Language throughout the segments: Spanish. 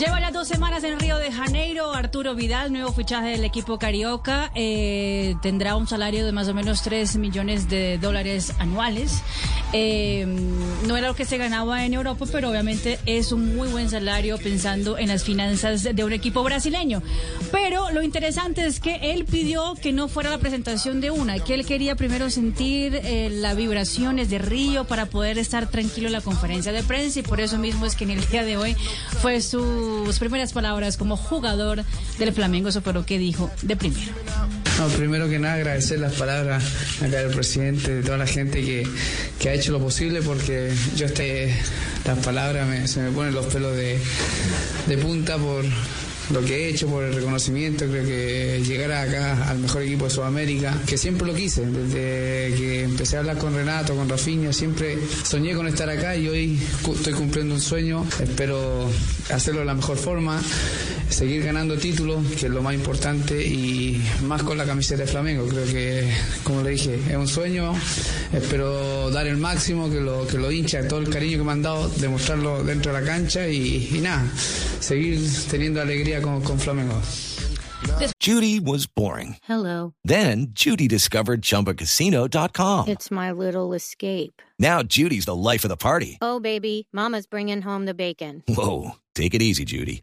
Lleva las dos semanas en Río de Janeiro. Arturo Vidal, nuevo fichaje del equipo carioca, eh, tendrá un salario de más o menos 3 millones de dólares anuales. Eh, no era lo que se ganaba en Europa, pero obviamente es un muy buen salario pensando en las finanzas de un equipo brasileño. Pero lo interesante es que él pidió que no fuera la presentación de una, que él quería primero sentir eh, las vibraciones de Río para poder estar tranquilo en la conferencia de prensa y por eso mismo es que en el día de hoy fue sus primeras palabras como jugador del Flamengo. Eso fue lo que dijo de primero. Primero que nada agradecer las palabras acá del presidente, de toda la gente que, que ha hecho lo posible porque yo este, las palabras me- se me ponen los pelos de, de punta por lo que he hecho, por el reconocimiento, creo que llegar acá al mejor equipo de Sudamérica, que siempre lo quise, desde que empecé a hablar con Renato, con Rafinha, siempre soñé con estar acá y hoy estoy cumpliendo un sueño, espero hacerlo de la mejor forma, seguir ganando títulos, que es lo más importante, y más con la camiseta de Flamengo. Creo que, como le dije, es un sueño. Espero dar el máximo, que lo, que lo hincha, todo el cariño que me han dado, demostrarlo dentro de la cancha y, y nada, seguir teniendo alegría con, con Flamengo. Judy was boring. Hello. Then Judy discovered ChumbaCasino.com. It's my little escape. Now Judy's the life of the party. Oh, baby, Mama's bringing home the bacon. Whoa, take it easy, Judy.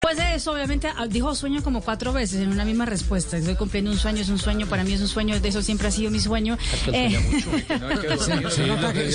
Pues de eso, obviamente, ah, dijo sueño como cuatro veces en una misma respuesta. Estoy cumpliendo un sueño, es un sueño, para mí es un sueño, de eso siempre ha sido mi sueño. Se nota que,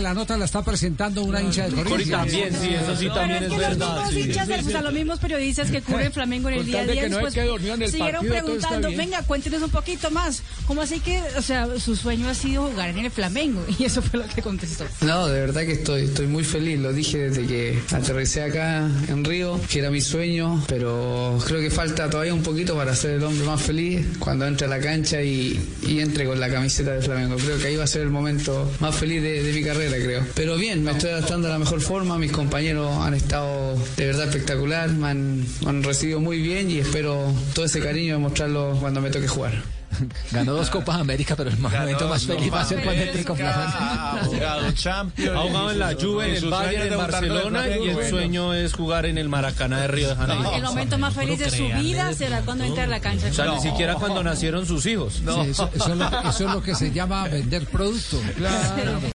la, Sí. nota la está presentando una hincha del Corinthians. también, sí, eso sí Pero también es es que los verdad. mismos sí. hinchas, o sea, los mismos periodistas que cubren Flamengo en el día a de día, no después el siguieron partido, preguntando, venga, cuéntenos un poquito más. ¿Cómo así que, o sea, su sueño ha sido jugar en el Flamengo? Y eso fue lo que contestó. No, de verdad que estoy, estoy muy feliz. Lo dije desde que aterricé acá en Río, que era mi sueño, pero creo que falta todavía un poquito para ser el hombre más feliz cuando entre a la cancha y, entre con la camiseta de Flamengo. Creo que ahí va a ser el momento más feliz de, de mi carrera, creo. Pero bien, me estoy adaptando a la mejor forma. Mis compañeros han estado de verdad espectacular, me han, me han recibido muy bien y espero todo ese cariño demostrarlo cuando me toque jugar. Ganó dos Copas América, pero el momento más feliz va a ser cuando entre con Flamengo. Ha jugado en la Juve, en el Bayern, en Barcelona y el sueño es jugar en el Maracaná de Río de Janeiro. El momento más feliz de su vida será cuando entre a la cancha. O sea, ni siquiera cuando nacieron sus hijos. Eso, es lo, eso es lo que se llama vender producto.